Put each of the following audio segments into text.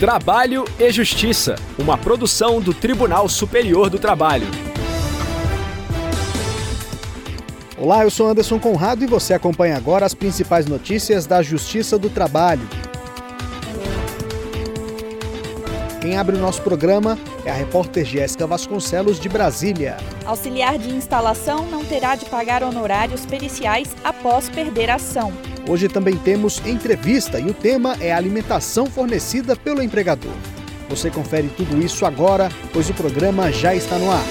Trabalho e Justiça, uma produção do Tribunal Superior do Trabalho. Olá, eu sou Anderson Conrado e você acompanha agora as principais notícias da Justiça do Trabalho. Quem abre o nosso programa é a repórter Jéssica Vasconcelos de Brasília. Auxiliar de instalação não terá de pagar honorários periciais após perder a ação. Hoje também temos entrevista e o tema é a alimentação fornecida pelo empregador. Você confere tudo isso agora, pois o programa já está no ar.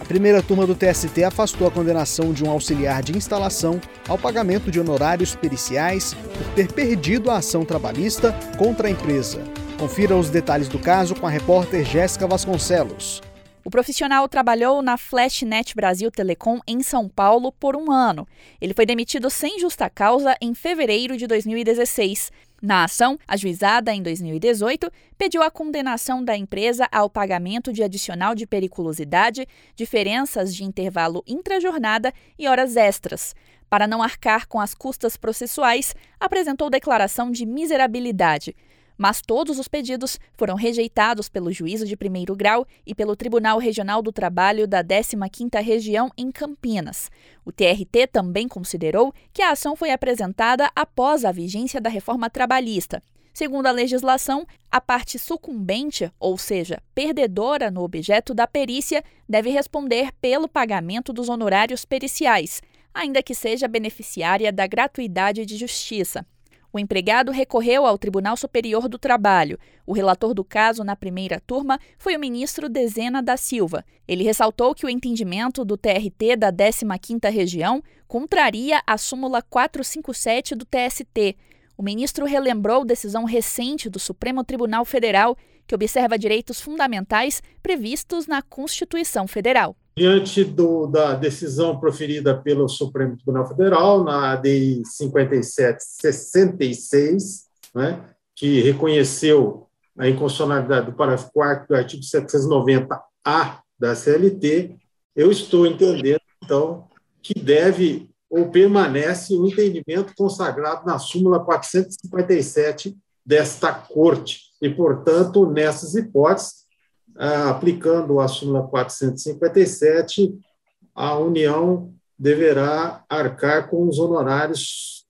A primeira turma do TST afastou a condenação de um auxiliar de instalação ao pagamento de honorários periciais por ter perdido a ação trabalhista contra a empresa. Confira os detalhes do caso com a repórter Jéssica Vasconcelos. O profissional trabalhou na Flashnet Brasil Telecom em São Paulo por um ano. Ele foi demitido sem justa causa em fevereiro de 2016. Na ação, ajuizada em 2018, pediu a condenação da empresa ao pagamento de adicional de periculosidade, diferenças de intervalo intrajornada e horas extras. Para não arcar com as custas processuais, apresentou declaração de miserabilidade mas todos os pedidos foram rejeitados pelo Juízo de Primeiro Grau e pelo Tribunal Regional do Trabalho da 15ª Região em Campinas. O TRT também considerou que a ação foi apresentada após a vigência da reforma trabalhista. Segundo a legislação, a parte sucumbente, ou seja, perdedora no objeto da perícia, deve responder pelo pagamento dos honorários periciais, ainda que seja beneficiária da gratuidade de justiça. O empregado recorreu ao Tribunal Superior do Trabalho. O relator do caso na primeira turma foi o ministro Dezena da Silva. Ele ressaltou que o entendimento do TRT da 15ª Região contraria a súmula 457 do TST. O ministro relembrou decisão recente do Supremo Tribunal Federal que observa direitos fundamentais previstos na Constituição Federal diante do, da decisão proferida pelo Supremo Tribunal Federal, na ADI 5766, né, que reconheceu a inconstitucionalidade do parágrafo 4 do artigo 790-A da CLT, eu estou entendendo, então, que deve ou permanece o entendimento consagrado na súmula 457 desta Corte. E, portanto, nessas hipóteses, aplicando a súmula 457, a União deverá arcar com os honorários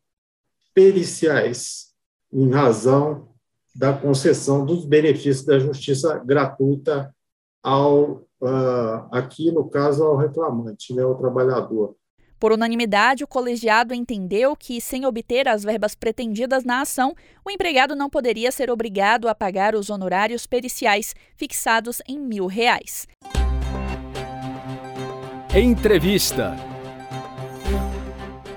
periciais, em razão da concessão dos benefícios da justiça gratuita ao, uh, aqui no caso, ao reclamante, né, ao trabalhador. Por unanimidade, o colegiado entendeu que, sem obter as verbas pretendidas na ação, o empregado não poderia ser obrigado a pagar os honorários periciais fixados em mil reais. Entrevista.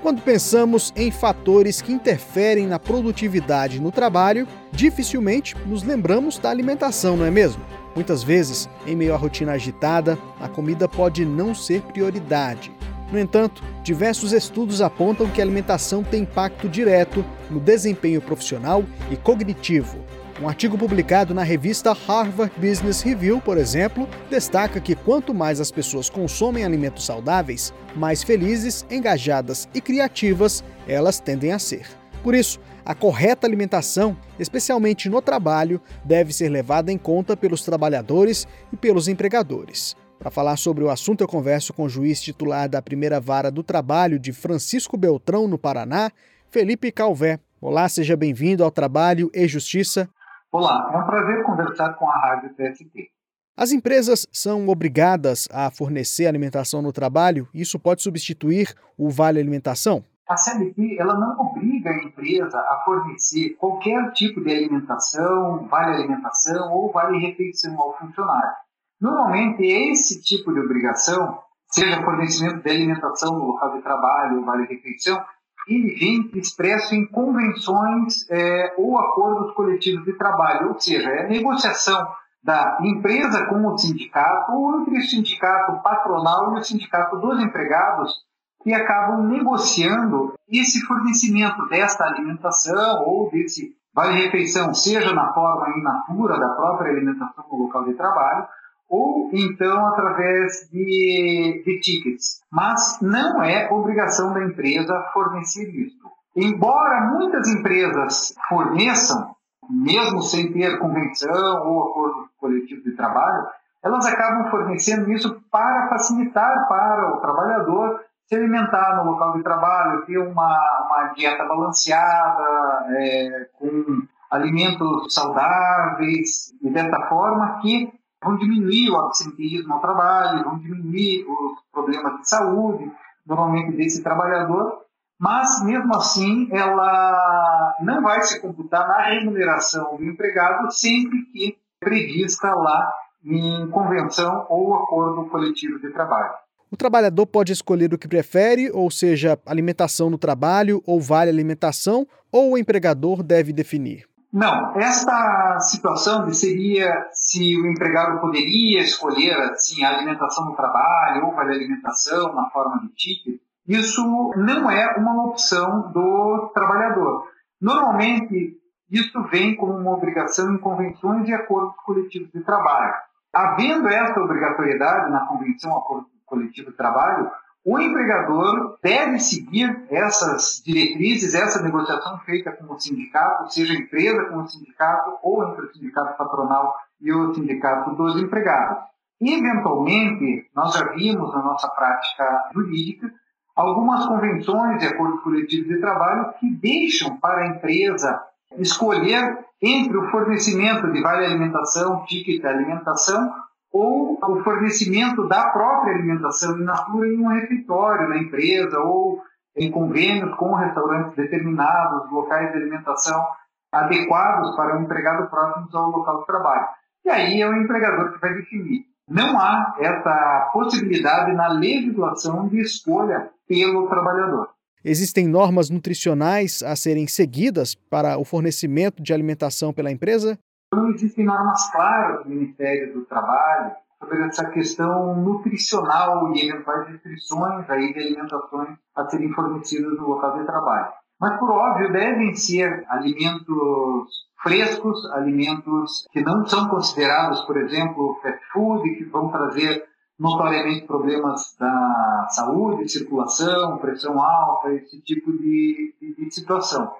Quando pensamos em fatores que interferem na produtividade no trabalho, dificilmente nos lembramos da alimentação, não é mesmo? Muitas vezes, em meio à rotina agitada, a comida pode não ser prioridade. No entanto, diversos estudos apontam que a alimentação tem impacto direto no desempenho profissional e cognitivo. Um artigo publicado na revista Harvard Business Review, por exemplo, destaca que quanto mais as pessoas consomem alimentos saudáveis, mais felizes, engajadas e criativas elas tendem a ser. Por isso, a correta alimentação, especialmente no trabalho, deve ser levada em conta pelos trabalhadores e pelos empregadores. Para falar sobre o assunto, eu converso com o juiz titular da primeira vara do trabalho de Francisco Beltrão, no Paraná, Felipe Calvé. Olá, seja bem-vindo ao Trabalho e Justiça. Olá, é um prazer conversar com a Rádio TST. As empresas são obrigadas a fornecer alimentação no trabalho? Isso pode substituir o Vale Alimentação? A CLT ela não obriga a empresa a fornecer qualquer tipo de alimentação, vale alimentação ou vale refeição ao funcionário. Normalmente, esse tipo de obrigação, seja fornecimento de alimentação no local de trabalho, vale-refeição, ele vem expresso em convenções é, ou acordos coletivos de trabalho, ou seja, é a negociação da empresa com o sindicato ou entre o sindicato patronal e o sindicato dos empregados que acabam negociando esse fornecimento desta alimentação ou desse vale-refeição, seja na forma in natura da própria alimentação no local de trabalho, ou então através de, de tickets. Mas não é obrigação da empresa fornecer isso. Embora muitas empresas forneçam, mesmo sem ter convenção ou acordo coletivo de trabalho, elas acabam fornecendo isso para facilitar para o trabalhador se alimentar no local de trabalho, ter uma, uma dieta balanceada, é, com alimentos saudáveis, e dessa forma que vão diminuir o absenteísmo ao trabalho, vão diminuir os problemas de saúde, normalmente desse trabalhador, mas mesmo assim ela não vai se computar na remuneração do empregado sempre que prevista lá em convenção ou acordo coletivo de trabalho. O trabalhador pode escolher o que prefere, ou seja, alimentação no trabalho ou vale alimentação, ou o empregador deve definir? Não, esta situação de seria se o empregado poderia escolher assim, a alimentação no trabalho ou vale alimentação na forma de ticket, isso não é uma opção do trabalhador. Normalmente, isso vem como uma obrigação em convenções e acordos coletivos de trabalho. Havendo essa obrigatoriedade na convenção acordo coletivo de trabalho, o empregador deve seguir essas diretrizes, essa negociação feita com o sindicato, seja empresa com o sindicato ou entre o sindicato patronal e o sindicato dos empregados. Eventualmente, nós já vimos na nossa prática jurídica algumas convenções e acordos coletivos de trabalho que deixam para a empresa escolher entre o fornecimento de vale alimentação, ticket alimentação ou o fornecimento da própria alimentação in natura em um refeitório na empresa ou em convênios com restaurantes determinados, locais de alimentação adequados para o empregado próximos ao local de trabalho. E aí é o empregador que vai definir. Não há essa possibilidade na legislação de escolha pelo trabalhador. Existem normas nutricionais a serem seguidas para o fornecimento de alimentação pela empresa? Não existem normas claras do Ministério do Trabalho sobre essa questão nutricional e eventuais restrições aí de alimentações a serem fornecidas no local de trabalho. Mas, por óbvio, devem ser alimentos frescos, alimentos que não são considerados, por exemplo, fast food, que vão trazer notoriamente problemas da saúde, circulação, pressão alta, esse tipo de, de, de situação.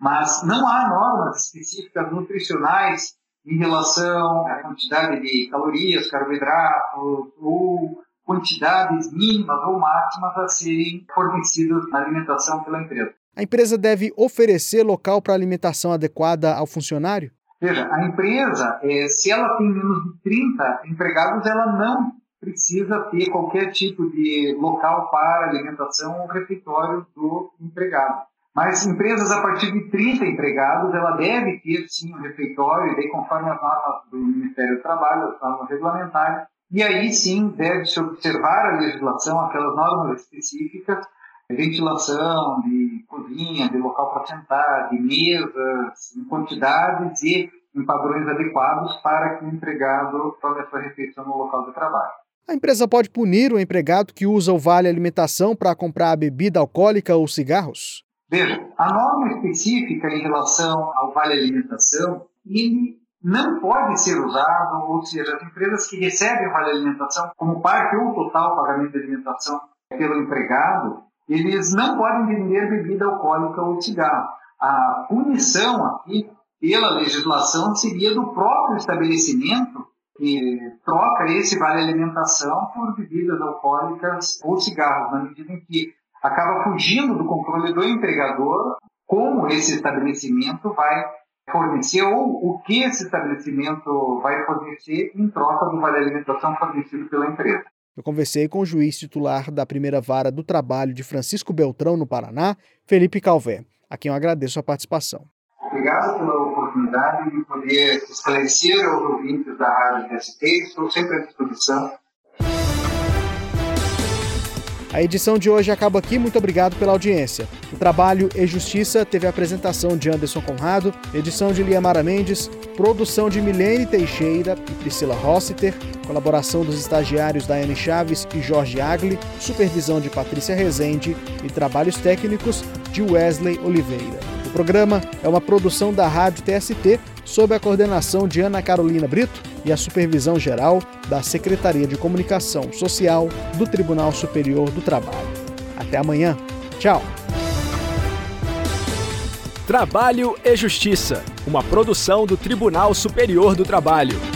Mas não há normas específicas nutricionais em relação à quantidade de calorias, carboidratos ou quantidades mínimas ou máximas a serem fornecidas na alimentação pela empresa. A empresa deve oferecer local para alimentação adequada ao funcionário? Veja, a empresa, eh, se ela tem menos de 30 empregados, ela não precisa ter qualquer tipo de local para alimentação ou refeitório do empregado. Mas empresas a partir de 30 empregados, ela deve ter sim um refeitório, e conforme as normas do Ministério do Trabalho, as normas regulamentares, e aí sim deve-se observar a legislação, aquelas normas específicas, ventilação, de cozinha, de local para sentar, de mesas, em quantidades e em padrões adequados para que o empregado tome a sua refeição no local de trabalho. A empresa pode punir o empregado que usa o vale alimentação para comprar bebida alcoólica ou cigarros? Veja, a norma específica em relação ao vale alimentação, ele não pode ser usado, ou seja, as empresas que recebem o vale alimentação como parte ou total pagamento de alimentação pelo empregado, eles não podem vender bebida alcoólica ou cigarro. A punição aqui, pela legislação, seria do próprio estabelecimento que troca esse vale alimentação por bebidas alcoólicas ou cigarros, na medida em que acaba fugindo do controle do empregador como esse estabelecimento vai fornecer ou o que esse estabelecimento vai fornecer em troca do vale alimentação fornecido pela empresa. Eu conversei com o juiz titular da primeira vara do trabalho de Francisco Beltrão, no Paraná, Felipe Calvé, a quem eu agradeço a participação. Obrigado pela oportunidade de poder esclarecer aos ouvintes da Rádio TST. Estou sempre à disposição a edição de hoje acaba aqui. Muito obrigado pela audiência. O Trabalho e Justiça teve a apresentação de Anderson Conrado, edição de Liamara Mendes, produção de Milene Teixeira e Priscila Rossiter, colaboração dos estagiários Daiane Chaves e Jorge Agli, supervisão de Patrícia Rezende e trabalhos técnicos de Wesley Oliveira. O programa é uma produção da Rádio TST sob a coordenação de Ana Carolina Brito e a supervisão geral da Secretaria de Comunicação Social do Tribunal Superior do Trabalho. Até amanhã. Tchau. Trabalho e Justiça, uma produção do Tribunal Superior do Trabalho.